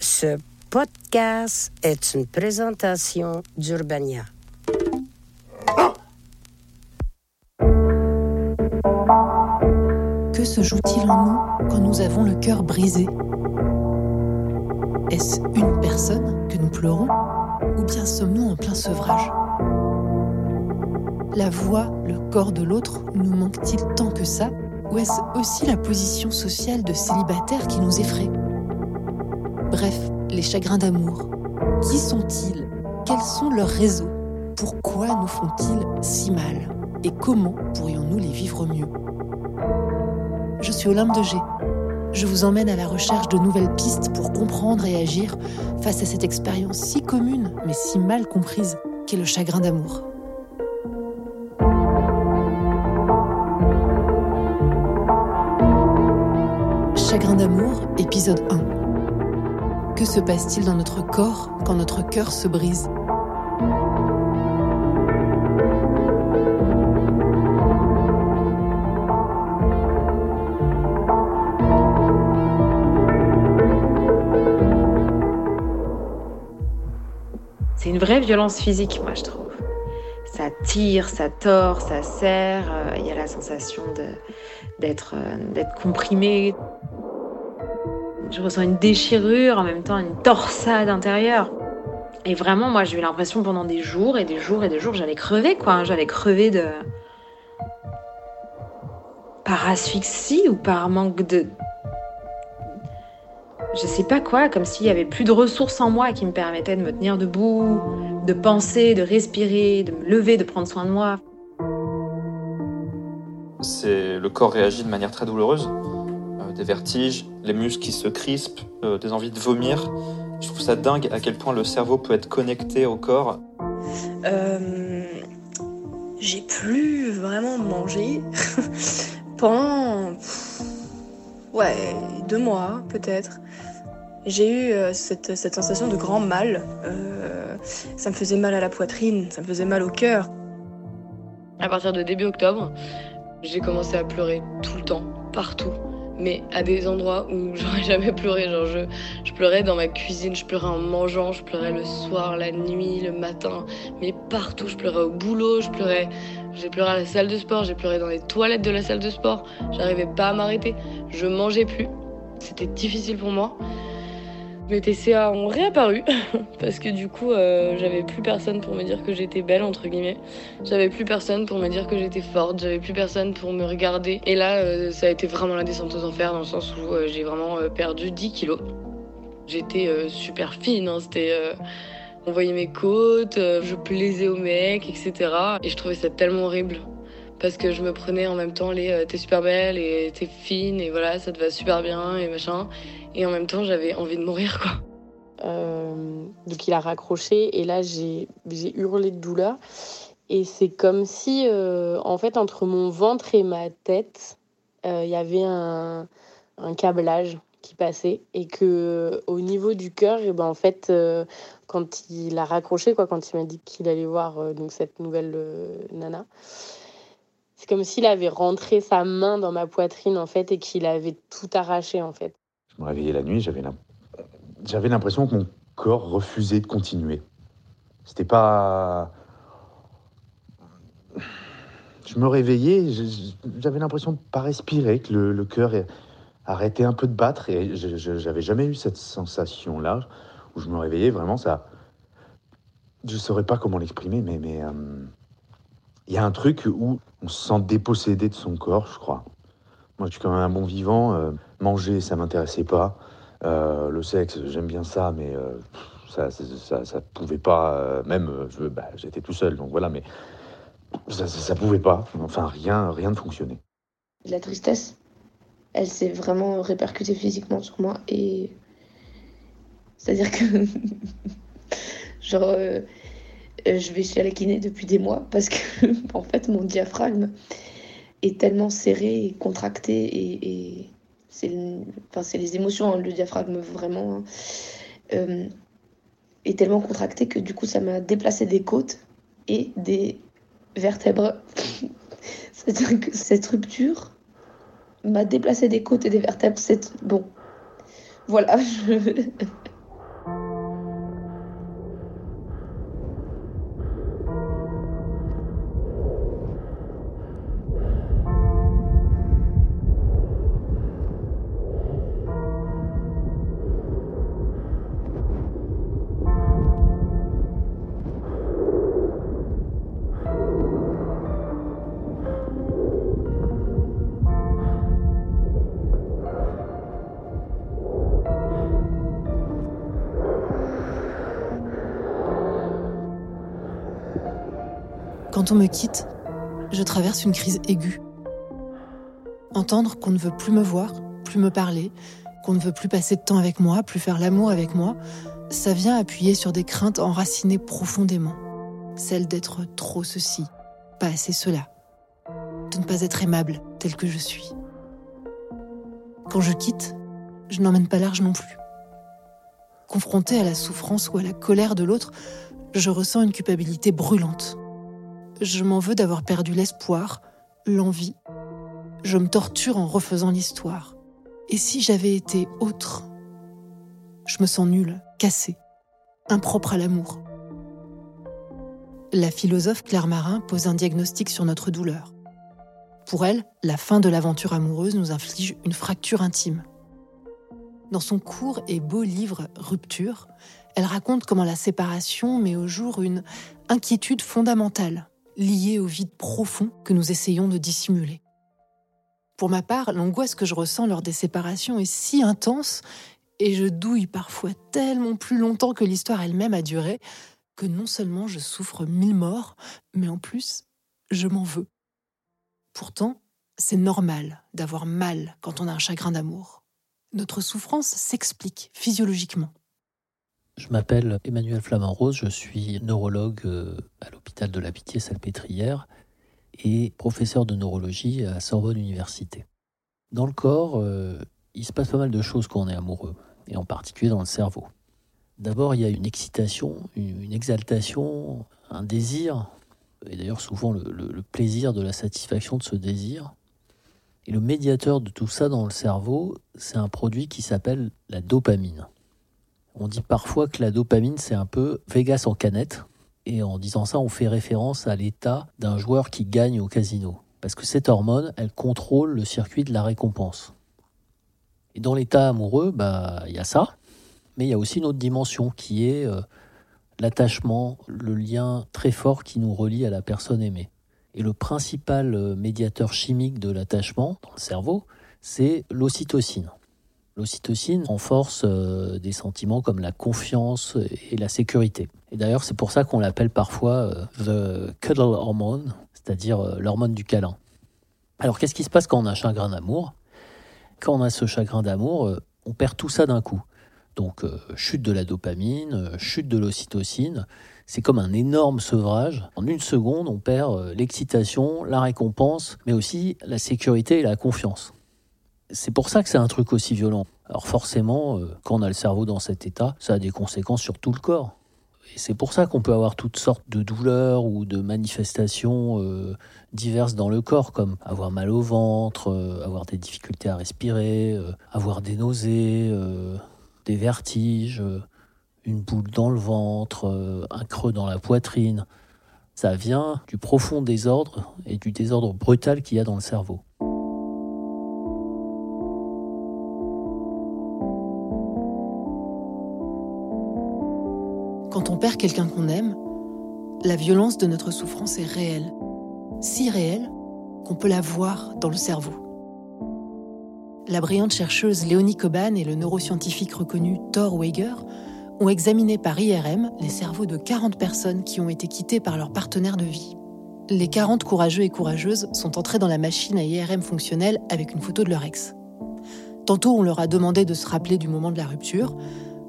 Ce podcast est une présentation d'Urbania. Que se joue-t-il en nous quand nous avons le cœur brisé? Est-ce une personne que nous pleurons ou bien sommes-nous en plein sevrage? La voix, le corps de l'autre nous manque-t-il tant que ça? Ou est-ce aussi la position sociale de célibataire qui nous effraie? Bref, les chagrins d'amour. Qui sont-ils? Quels sont leurs réseaux? Pourquoi nous font-ils si mal? Et comment pourrions-nous les vivre mieux? Je suis Olympe de G. Je vous emmène à la recherche de nouvelles pistes pour comprendre et agir face à cette expérience si commune mais si mal comprise qu'est le chagrin d'amour. Chagrin d'amour, épisode 1. Que se passe-t-il dans notre corps quand notre cœur se brise C'est une vraie violence physique, moi, je trouve. Ça tire, ça tord, ça serre. euh, Il y a la sensation euh, d'être comprimé. Je ressens une déchirure, en même temps une torsade intérieure. Et vraiment, moi, j'ai eu l'impression pendant des jours et des jours et des jours, j'allais crever, quoi. J'allais crever de. par asphyxie ou par manque de. Je sais pas quoi, comme s'il y avait plus de ressources en moi qui me permettaient de me tenir debout, de penser, de respirer, de me lever, de prendre soin de moi. C'est le corps réagit de manière très douloureuse, des vertiges, les muscles qui se crispent, euh, des envies de vomir. Je trouve ça dingue à quel point le cerveau peut être connecté au corps. Euh, j'ai plus vraiment mangé pendant ouais deux mois peut-être. J'ai eu euh, cette, cette sensation de grand mal. Euh, ça me faisait mal à la poitrine, ça me faisait mal au cœur. À partir de début octobre, j'ai commencé à pleurer tout le temps, partout. Mais à des endroits où j'aurais jamais pleuré. Genre, je, je pleurais dans ma cuisine, je pleurais en mangeant, je pleurais le soir, la nuit, le matin. Mais partout, je pleurais au boulot, je pleurais. J'ai pleuré à la salle de sport, j'ai pleuré dans les toilettes de la salle de sport. J'arrivais pas à m'arrêter. Je mangeais plus. C'était difficile pour moi. Mes TCA ont réapparu parce que du coup, euh, j'avais plus personne pour me dire que j'étais belle, entre guillemets. J'avais plus personne pour me dire que j'étais forte, j'avais plus personne pour me regarder. Et là, euh, ça a été vraiment la descente aux enfers dans le sens où euh, j'ai vraiment perdu 10 kilos. J'étais super fine, hein, on voyait mes côtes, je plaisais aux mecs, etc. Et je trouvais ça tellement horrible. Parce que je me prenais en même temps les t'es super belle et t'es fine et voilà, ça te va super bien et machin. Et en même temps, j'avais envie de mourir quoi. Euh, donc il a raccroché et là j'ai hurlé de douleur et c'est comme si euh, en fait entre mon ventre et ma tête euh, il y avait un, un câblage qui passait et que au niveau du cœur et ben en fait quand il a raccroché quoi quand il m'a dit qu'il allait voir donc cette nouvelle nana c'est comme s'il avait rentré sa main dans ma poitrine en fait et qu'il avait tout arraché en fait me réveillais la nuit, j'avais l'im- j'avais l'impression que mon corps refusait de continuer. C'était pas. Je me réveillais, j'avais l'impression de pas respirer, que le, cœur arrêtait un peu de battre et j'avais jamais eu cette sensation-là où je me réveillais vraiment ça. Je saurais pas comment l'exprimer, mais mais euh, il y a un truc où on se sent dépossédé de son corps, je crois. Moi, je suis quand même un bon vivant. euh, manger, ça m'intéressait pas. Euh, le sexe, j'aime bien ça, mais euh, ça, ça, ça, pouvait pas. euh, même, bah, j'étais tout seul, donc voilà, mais ça, ça, ça pouvait pas. Enfin, rien, rien ne fonctionnait. La tristesse, elle s'est vraiment répercutée physiquement sur moi et c'est-à-dire que genre je vais chez la kiné depuis des mois parce que en fait mon diaphragme est tellement serré et contracté et c'est c'est les émotions hein, le diaphragme vraiment hein, euh, est tellement contracté que du coup ça m'a déplacé des côtes et des vertèbres c'est-à-dire que cette rupture m'a déplacé des côtes et des vertèbres. C'est bon. Voilà. Quand on me quitte, je traverse une crise aiguë. Entendre qu'on ne veut plus me voir, plus me parler, qu'on ne veut plus passer de temps avec moi, plus faire l'amour avec moi, ça vient appuyer sur des craintes enracinées profondément. Celle d'être trop ceci, pas assez cela. De ne pas être aimable tel que je suis. Quand je quitte, je n'emmène pas large non plus. Confrontée à la souffrance ou à la colère de l'autre, je ressens une culpabilité brûlante. Je m'en veux d'avoir perdu l'espoir, l'envie. Je me torture en refaisant l'histoire. Et si j'avais été autre Je me sens nulle, cassée, impropre à l'amour. La philosophe Claire Marin pose un diagnostic sur notre douleur. Pour elle, la fin de l'aventure amoureuse nous inflige une fracture intime. Dans son court et beau livre Rupture, elle raconte comment la séparation met au jour une inquiétude fondamentale, liée au vide profond que nous essayons de dissimuler. Pour ma part, l'angoisse que je ressens lors des séparations est si intense et je douille parfois tellement plus longtemps que l'histoire elle-même a duré que non seulement je souffre mille morts, mais en plus, je m'en veux. Pourtant, c'est normal d'avoir mal quand on a un chagrin d'amour. Notre souffrance s'explique physiologiquement. Je m'appelle Emmanuel Flamand-Rose, je suis neurologue euh, à l'hôpital de la Pitié-Salpêtrière et professeur de neurologie à Sorbonne Université. Dans le corps, euh, il se passe pas mal de choses quand on est amoureux, et en particulier dans le cerveau. D'abord, il y a une excitation, une exaltation, un désir, et d'ailleurs souvent le, le, plaisir de la satisfaction de ce désir. Et le médiateur de tout ça dans le cerveau, c'est un produit qui s'appelle la dopamine. On dit parfois que la dopamine, c'est un peu Vegas en canette. Et en disant ça, on fait référence à l'état d'un joueur qui gagne au casino. Parce que cette hormone, elle contrôle le circuit de la récompense. Et dans l'état amoureux, bah, il y a ça, mais il y a aussi une autre dimension qui est euh, l'attachement, le lien très fort qui nous relie à la personne aimée. Et le principal euh, médiateur chimique de l'attachement dans le cerveau, c'est l'ocytocine. L'ocytocine renforce euh, des sentiments comme la confiance et la sécurité. Et d'ailleurs, c'est pour ça qu'on l'appelle parfois the cuddle hormone, c'est-à-dire l'hormone du câlin. Alors, qu'est-ce qui se passe quand on a un chagrin d'amour? Quand on a ce chagrin d'amour, on perd tout ça d'un coup. Donc euh, chute de la dopamine, euh, chute de l'ocytocine. C'est comme un énorme sevrage. En une seconde, on perd euh, l'excitation, la récompense, mais aussi la sécurité et la confiance. C'est pour ça que c'est un truc aussi violent. Alors forcément, quand on a le cerveau dans cet état, ça a des conséquences sur tout le corps. Et c'est pour ça qu'on peut avoir toutes sortes de douleurs ou de manifestations diverses dans le corps, comme avoir mal au ventre, avoir des difficultés à respirer, avoir des nausées, des vertiges, euh, une boule dans le ventre, euh, un creux dans la poitrine. Ça vient du profond désordre et du désordre brutal qu'il y a dans le cerveau. Quelqu'un qu'on aime, la violence de notre souffrance est réelle. Si réelle qu'on peut la voir dans le cerveau la brillante chercheuse Léonie Coban et le neuroscientifique reconnu Thor Weiger ont examiné par IRM les cerveaux de 40 personnes qui ont été quittées par leur partenaire de vie. Les 40 courageux et courageuses sont entrés dans la machine à IRM fonctionnelle avec une photo de leur ex. Tantôt, on leur a demandé de se rappeler du moment de la rupture,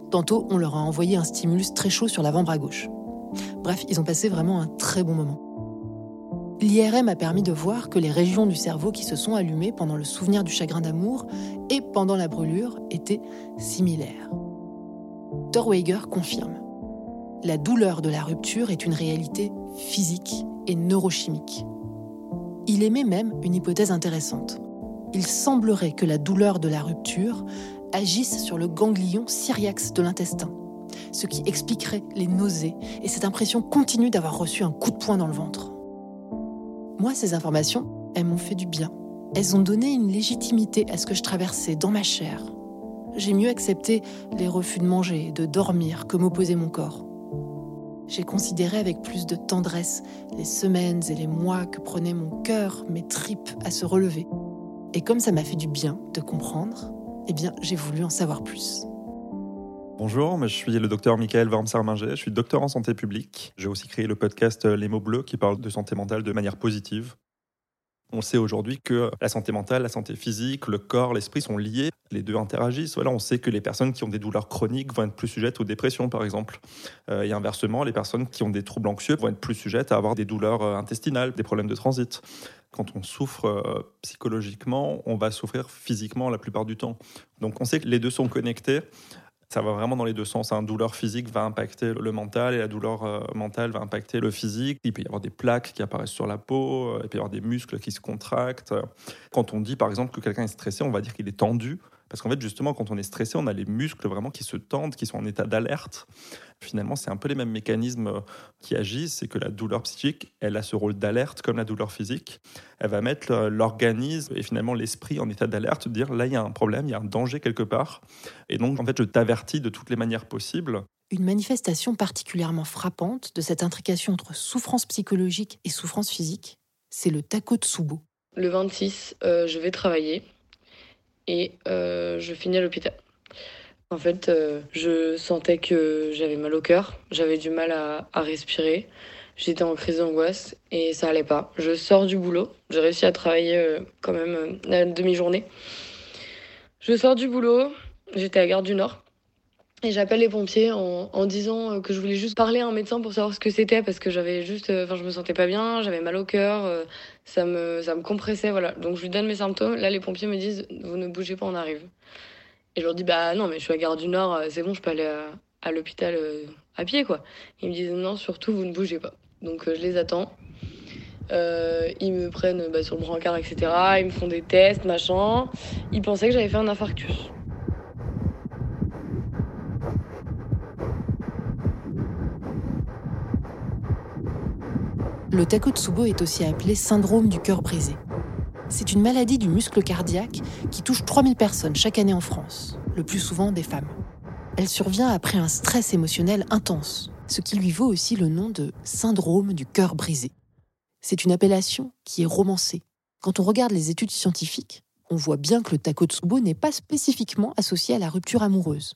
tantôt, on leur a envoyé un stimulus très chaud sur l'avant-bras gauche. Bref, ils ont passé vraiment un très bon moment. L'IRM a permis de voir que les régions du cerveau qui se sont allumées pendant le souvenir du chagrin d'amour et pendant la brûlure étaient similaires. Torweiger confirme. La douleur de la rupture est une réalité physique et neurochimique. Il émet même une hypothèse intéressante. Il semblerait que la douleur de la rupture agissent sur le ganglion syriax de l'intestin, ce qui expliquerait les nausées et cette impression continue d'avoir reçu un coup de poing dans le ventre. Moi, ces informations, elles m'ont fait du bien. Elles ont donné une légitimité à ce que je traversais dans ma chair. J'ai mieux accepté les refus de manger de dormir que m'opposait mon corps. J'ai considéré avec plus de tendresse les semaines et les mois que prenait mon cœur, mes tripes à se relever. Et comme ça m'a fait du bien de comprendre, eh bien, j'ai voulu en savoir plus. Bonjour, je suis le docteur Michael Wormser-Minger, je suis docteur en santé publique. J'ai aussi créé le podcast Les mots bleus qui parle de santé mentale de manière positive. On sait aujourd'hui que la santé mentale, la santé physique, le corps, l'esprit sont liés. Les deux interagissent. On sait que les personnes qui ont des douleurs chroniques vont être plus sujettes aux dépressions, par exemple. Euh, et inversement, les personnes qui ont des troubles anxieux vont être plus sujettes à avoir des douleurs euh, intestinales, des problèmes de transit. Quand on souffre euh, psychologiquement, on va souffrir physiquement la plupart du temps. Donc on sait que les deux sont connectés ça va vraiment dans les deux sens. La douleur physique va impacter le mental et la douleur mentale va impacter le physique. Il peut y avoir des plaques qui apparaissent sur la peau, il peut y avoir des muscles qui se contractent. Quand on dit par exemple que quelqu'un est stressé, on va dire qu'il est tendu. Parce qu'en fait, justement, quand on est stressé, on a les muscles vraiment qui se tendent, qui sont en état d'alerte. Finalement, c'est un peu les mêmes mécanismes euh, qui agissent. C'est que la douleur psychique, elle a ce rôle d'alerte comme la douleur physique. Elle va mettre l'organisme et finalement l'esprit en état d'alerte, dire là, il y a un problème, il y a un danger quelque part. Et donc, en fait, je t'avertis de toutes les manières possibles. Une manifestation particulièrement frappante de cette intrication entre souffrance psychologique et souffrance physique, c'est le Takotsubo. Le 26, euh, je vais travailler et euh, je finis à l'hôpital. En fait, euh, je sentais que j'avais mal au cœur, j'avais du mal à, respirer, j'étais en crise d'angoisse et ça allait pas. Je sors du boulot, j'ai réussi à travailler euh, quand même la demi-journée. Je sors du boulot, j'étais à Gare du Nord et j'appelle les pompiers en, disant que je voulais juste parler à un médecin pour savoir ce que c'était parce que j'avais juste, enfin je me sentais pas bien, j'avais mal au cœur, ça me, ça me compressait, voilà. Donc je lui donne mes symptômes. Là les pompiers me disent vous ne bougez pas, on arrive. Et je leur dis bah non mais je suis à Gare du Nord, euh, c'est bon, je peux aller à, l'hôpital euh, à pied quoi. Ils me disent non surtout vous ne bougez pas. Donc euh, je les attends. ils me prennent bah, sur le brancard etc. Ils me font des tests machin. Ils pensaient que j'avais fait un infarctus. Le Takotsubo est aussi appelé syndrome du cœur brisé. C'est une maladie du muscle cardiaque qui touche 3000 personnes chaque année en France, le plus souvent des femmes. Elle survient après un stress émotionnel intense, ce qui lui vaut aussi le nom de syndrome du cœur brisé. C'est une appellation qui est romancée. Quand on regarde les études scientifiques, on voit bien que le Takotsubo n'est pas spécifiquement associé à la rupture amoureuse.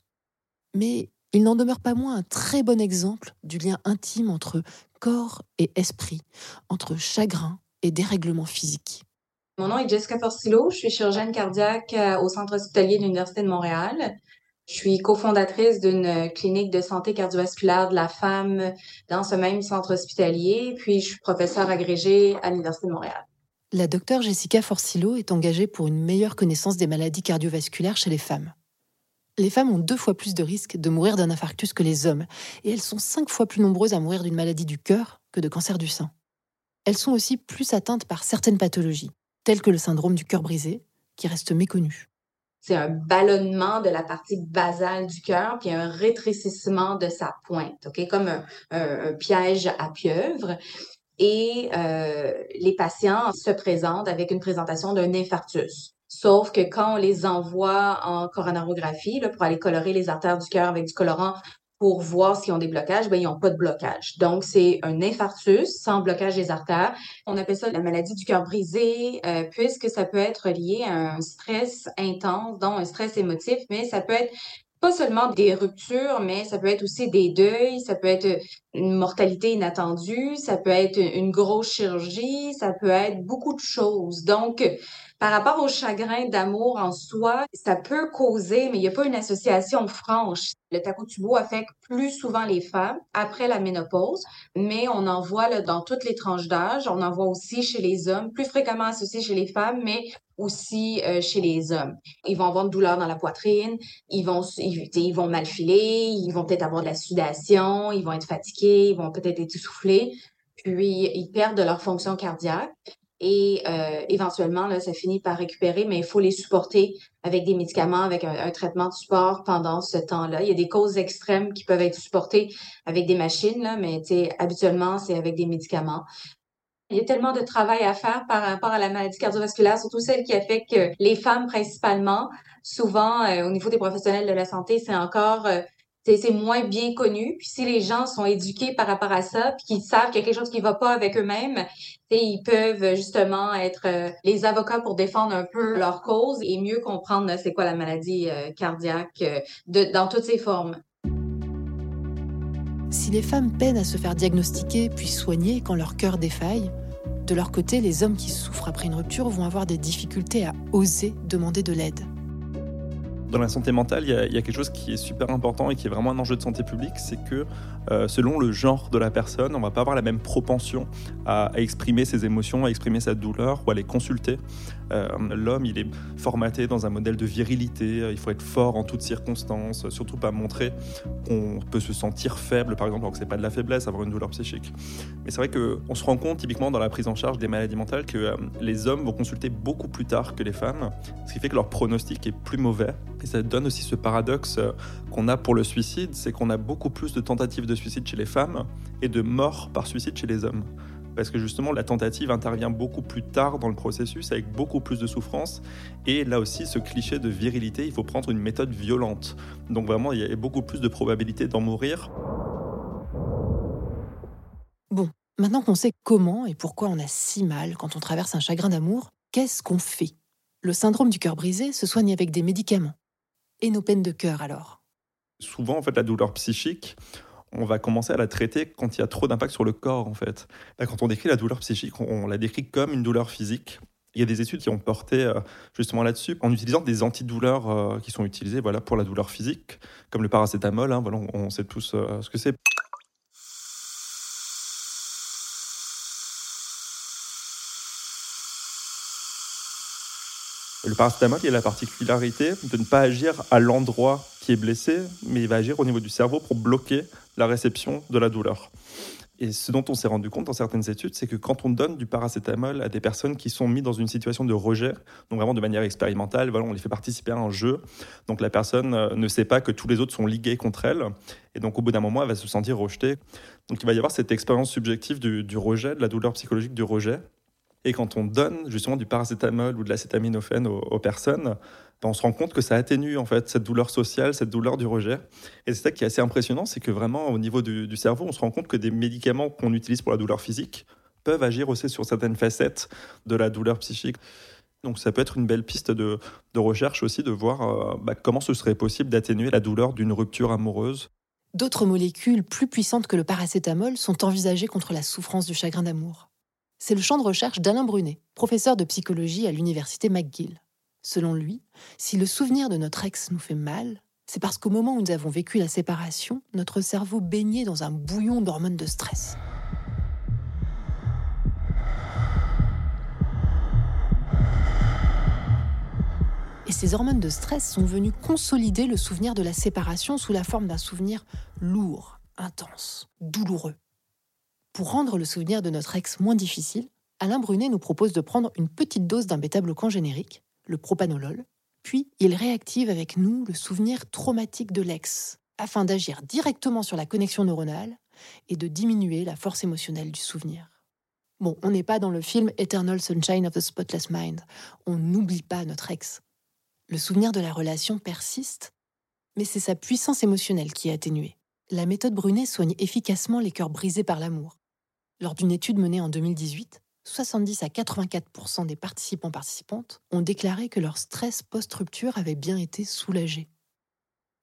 Mais il n'en demeure pas moins un très bon exemple du lien intime entre corps et esprit, entre chagrin et dérèglement physique. Mon nom est Jessica Porcillo, je suis chirurgienne cardiaque euh, au Centre hospitalier de l'Université de Montréal. Je suis cofondatrice d'une clinique de santé cardiovasculaire de la femme dans ce même centre hospitalier, puis je suis professeure agrégée à l'Université de Montréal. La docteure Jessica Forcillo est engagée pour une meilleure connaissance des maladies cardiovasculaires chez les femmes. Les femmes ont deux fois plus de risques de mourir d'un infarctus que les hommes, et elles sont cinq fois plus nombreuses à mourir d'une maladie du cœur que de cancer du sein. Elles sont aussi plus atteintes par certaines pathologies, telles que le syndrome du cœur brisé, qui reste méconnu. C'est un ballonnement de la partie basale du cœur, puis un rétrécissement de sa pointe, comme un, piège à pieuvre. Et euh, les patients se présentent avec une présentation d'un infarctus. Sauf que quand on les envoie en coronarographie là, pour aller colorer les artères du cœur avec du colorant pour voir s'ils ont des blocages, ben, ils n'ont pas de blocage. Donc, c'est un infarctus sans blocage des artères. On appelle ça la maladie du cœur brisé, euh, puisque ça peut être lié à un stress intense, dont un stress émotif, mais ça peut être pas seulement des ruptures, mais ça peut être aussi des deuils, ça peut être une mortalité inattendue, ça peut être une grosse chirurgie, ça peut être beaucoup de choses. Donc, par rapport au chagrin d'amour en soi, ça peut causer, mais il n'y a pas une association franche. Le takotsubo affecte plus souvent les femmes après la ménopause, mais on en voit là, dans toutes les tranches d'âge. On en voit aussi chez les hommes, plus fréquemment associé chez les femmes, mais aussi euh, chez les hommes. Ils vont avoir une douleur dans la poitrine, ils vont, ils, ils vont mal filer, ils vont peut-être avoir de la sudation, ils vont être fatigués, ils vont peut-être être essoufflés, puis ils perdent de leur fonction cardiaque et euh, éventuellement, ça finit par récupérer, mais il faut les supporter avec des médicaments, avec un, traitement de support pendant ce temps-là. Il y a des causes extrêmes qui peuvent être supportées avec des machines, mais habituellement, c'est avec des médicaments. Il y a tellement de travail à faire par rapport à la maladie cardiovasculaire, surtout celle qui affecte les femmes principalement. Souvent, euh, au niveau des professionnels de la santé, c'est encore euh, c'est moins bien connu. Puis si les gens sont éduqués par rapport à ça, puis qu'ils savent qu'il y a quelque chose qui va pas avec eux-mêmes, ils peuvent justement être euh, les avocats pour défendre un peu leur cause et mieux comprendre c'est quoi la maladie cardiaque de, dans toutes ses formes. Si les femmes peinent à se faire diagnostiquer puis soigner quand leur cœur défaille, de leur côté, les hommes qui souffrent après une rupture vont avoir des difficultés à oser demander de l'aide. Dans la santé mentale, il y, a, quelque chose qui est super important et qui est vraiment un enjeu de santé publique, c'est que euh, selon le genre de la personne, on va pas avoir la même propension à, exprimer ses émotions, à exprimer sa douleur ou à les consulter. Euh, l'homme, il est formaté dans un modèle de virilité, il faut être fort en toutes circonstances, surtout pas montrer qu'on peut se sentir faible, par exemple, alors que c'est pas de la faiblesse, avoir une douleur psychique. Mais c'est vrai qu'on se rend compte, typiquement dans la prise en charge des maladies mentales, que euh, les hommes vont consulter beaucoup plus tard que les femmes, ce qui fait que leur pronostic est plus mauvais. Et ça donne aussi ce paradoxe qu'on a pour le suicide, c'est qu'on a beaucoup plus de tentatives de suicide chez les femmes et de mort par suicide chez les hommes. Parce que justement, la tentative intervient beaucoup plus tard dans le processus, avec beaucoup plus de souffrance. Et là aussi, ce cliché de virilité, il faut prendre une méthode violente. Donc vraiment, il y a beaucoup plus de probabilité d'en mourir. Bon, maintenant qu'on sait comment et pourquoi on a si mal quand on traverse un chagrin d'amour, qu'est-ce qu'on fait? Le syndrome du cœur brisé se soigne avec des médicaments. Et nos peines de cœur alors? Souvent, en fait, la douleur psychique, on va commencer à la traiter quand il y a trop d'impact sur le corps, en fait. quand on décrit la douleur psychique, on, la décrit comme une douleur physique. Il y a des études qui ont porté euh, justement là-dessus en utilisant des antidouleurs euh, qui sont utilisés voilà, pour la douleur physique, comme le paracétamol. Hein, voilà, on, sait tous euh, ce que c'est. Le paracétamol, il a la particularité de ne pas agir à l'endroit qui est blessé, mais il va agir au niveau du cerveau pour bloquer la réception de la douleur. Et ce dont on s'est rendu compte dans certaines études, c'est que quand on donne du paracétamol à des personnes qui sont mises dans une situation de rejet, donc vraiment de manière expérimentale, voilà, on les fait participer à un jeu, donc la personne euh, ne sait pas que tous les autres sont ligués contre elle, et donc au bout d'un moment, elle va se sentir rejetée. Donc il va y avoir cette expérience subjective du rejet, de la douleur psychologique du rejet, et quand on donne justement du paracétamol ou de l'acétaminophène aux, personnes, ben, on se rend compte que ça atténue en fait cette douleur sociale, cette douleur du rejet. Et c'est ça qui est assez impressionnant, c'est que vraiment au niveau du, cerveau, on se rend compte que des médicaments qu'on utilise pour la douleur physique peuvent agir aussi sur certaines facettes de la douleur psychique. Donc ça peut être une belle piste de, recherche aussi de voir euh, bah, comment ce serait possible d'atténuer la douleur d'une rupture amoureuse. D'autres molécules plus puissantes que le paracétamol sont envisagées contre la souffrance du chagrin d'amour c'est le champ de recherche d'Alain Brunet, professeur de psychologie à l'université McGill. Selon lui, si le souvenir de notre ex nous fait mal, c'est parce qu'au moment où nous avons vécu la séparation, notre cerveau baignait dans un bouillon d'hormones de stress. Et ces hormones de stress sont venues consolider le souvenir de la séparation sous la forme d'un souvenir lourd, intense, douloureux. Pour rendre le souvenir de notre ex moins difficile, Alain Brunet nous propose de prendre une petite dose d'un bêta-bloquant générique, le propanolol, puis il réactive avec nous le souvenir traumatique de l'ex, afin d'agir directement sur la connexion neuronale et de diminuer la force émotionnelle du souvenir. Bon, on n'est pas dans le film Eternal Sunshine of the Spotless Mind, on n'oublie pas notre ex. Le souvenir de la relation persiste, mais c'est sa puissance émotionnelle qui est atténuée. La méthode Brunet soigne efficacement les cœurs brisés par l'amour. Lors d'une étude menée en 2018, 70 à 84% des participants participantes ont déclaré que leur stress post-rupture avait bien été soulagé.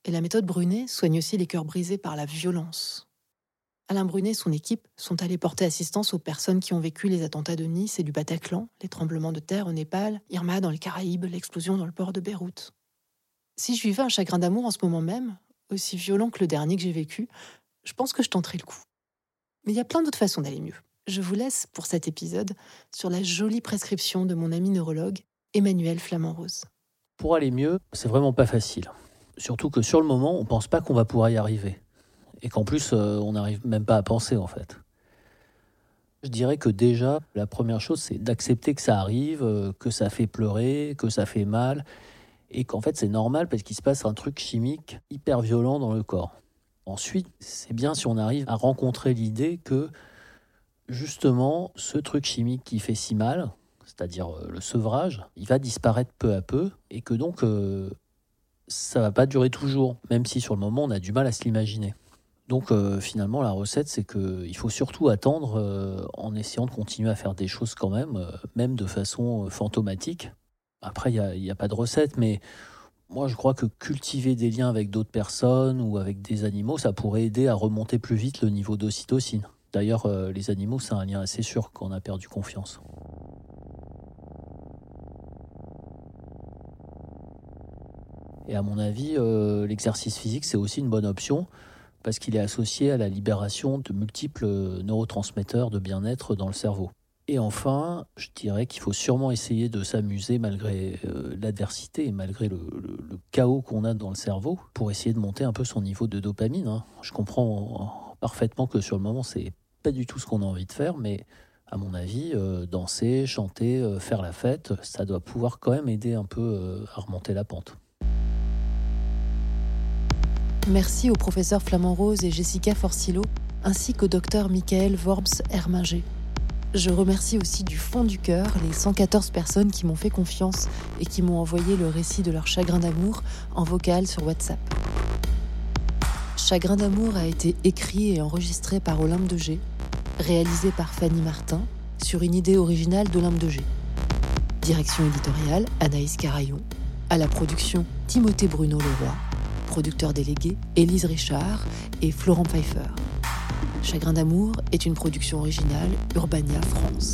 Et la méthode Brunet soigne aussi les cœurs brisés par la violence. Alain Brunet et son équipe sont allés porter assistance aux personnes qui ont vécu les attentats de Nice et du Bataclan, les tremblements de terre au Népal, Irma dans les Caraïbes, l'explosion dans le port de Beyrouth. Si je vivais un chagrin d'amour en ce moment même, aussi violent que le dernier que j'ai vécu, je pense que je tenterais le coup. Mais il y a plein d'autres façons d'aller mieux. Je vous laisse pour cet épisode sur la jolie prescription de mon ami neurologue Emmanuel Flamand-Rose. Pour aller mieux, c'est vraiment pas facile. Surtout que sur le moment, on pense pas qu'on va pouvoir y arriver. Et qu'en plus, euh, on n'arrive même pas à penser en fait. Je dirais que déjà, la première chose, c'est d'accepter que ça arrive, euh, que ça fait pleurer, que ça fait mal, et qu'en fait c'est normal parce qu'il se passe un truc chimique hyper violent dans le corps. Ensuite, c'est bien si on arrive à rencontrer l'idée que justement ce truc chimique qui fait si mal, c'est-à-dire euh, le sevrage, il va disparaître peu à peu et que donc euh, ça va pas durer toujours, même si sur le moment on a du mal à se l'imaginer. Donc euh, finalement la recette c'est qu'il faut surtout attendre en essayant de continuer à faire des choses quand même, même de façon fantomatique. Après il n'y a, pas de recette, mais moi je crois que cultiver des liens avec d'autres personnes ou avec des animaux, ça pourrait aider à remonter plus vite le niveau d'ocytocine. D'ailleurs les animaux c'est un lien assez sûr quand on a perdu confiance. Et à mon avis, euh, l'exercice physique, c'est aussi une bonne option parce qu'il est associé à la libération de multiples neurotransmetteurs de bien-être dans le cerveau. Et enfin, je dirais qu'il faut sûrement essayer de s'amuser malgré euh, l'adversité et malgré le, chaos qu'on a dans le cerveau pour essayer de monter un peu son niveau de dopamine. Hein. Je comprends parfaitement que sur le moment, c'est pas du tout ce qu'on a envie de faire, mais à mon avis, euh, danser, chanter, faire la fête, ça doit pouvoir quand même aider un peu à remonter la pente. Merci au professeur Flamand Rose et Jessica Forcillo, ainsi qu'au docteur Michael Vorbs Herminger. Je remercie aussi du fond du cœur les 114 personnes qui m'ont fait confiance et qui m'ont envoyé le récit de leur chagrin d'amour en vocal sur WhatsApp. Chagrin d'amour a été écrit et enregistré par Olympe de G, réalisé par Fanny Martin sur une idée originale d'Olympe de G. Direction éditoriale Anaïs Carayon. À la production Timothée Bruno Leroy producteurs délégués Élise Richard et Florent Pfeiffer. Chagrin d'amour est une production originale Urbania France.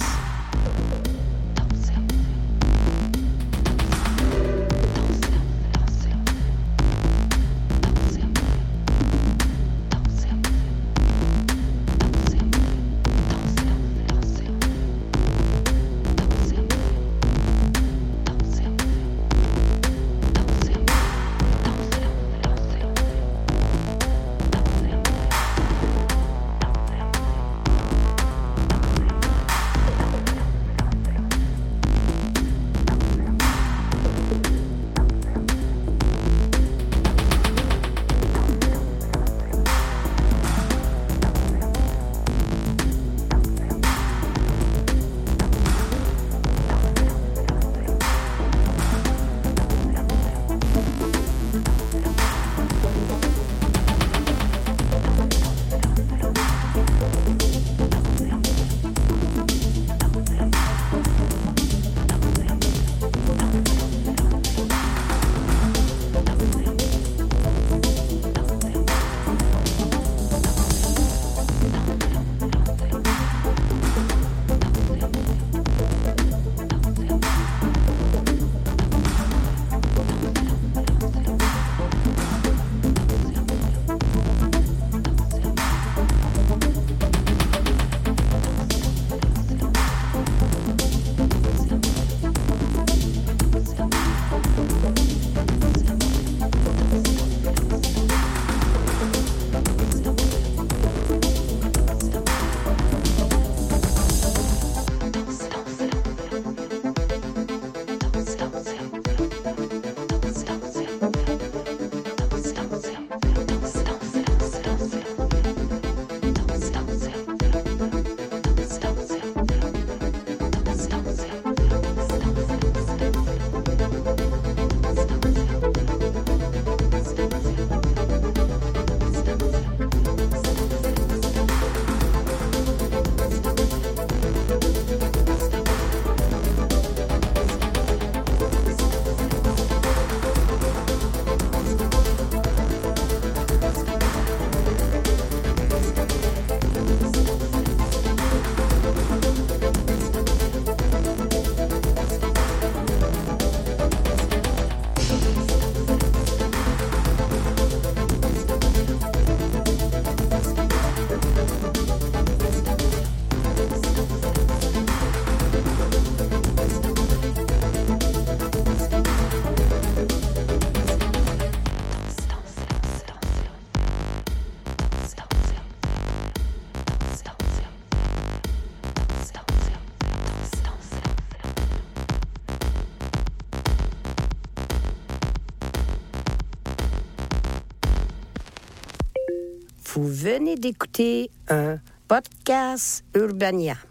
Venez d'écouter un podcast Urbania.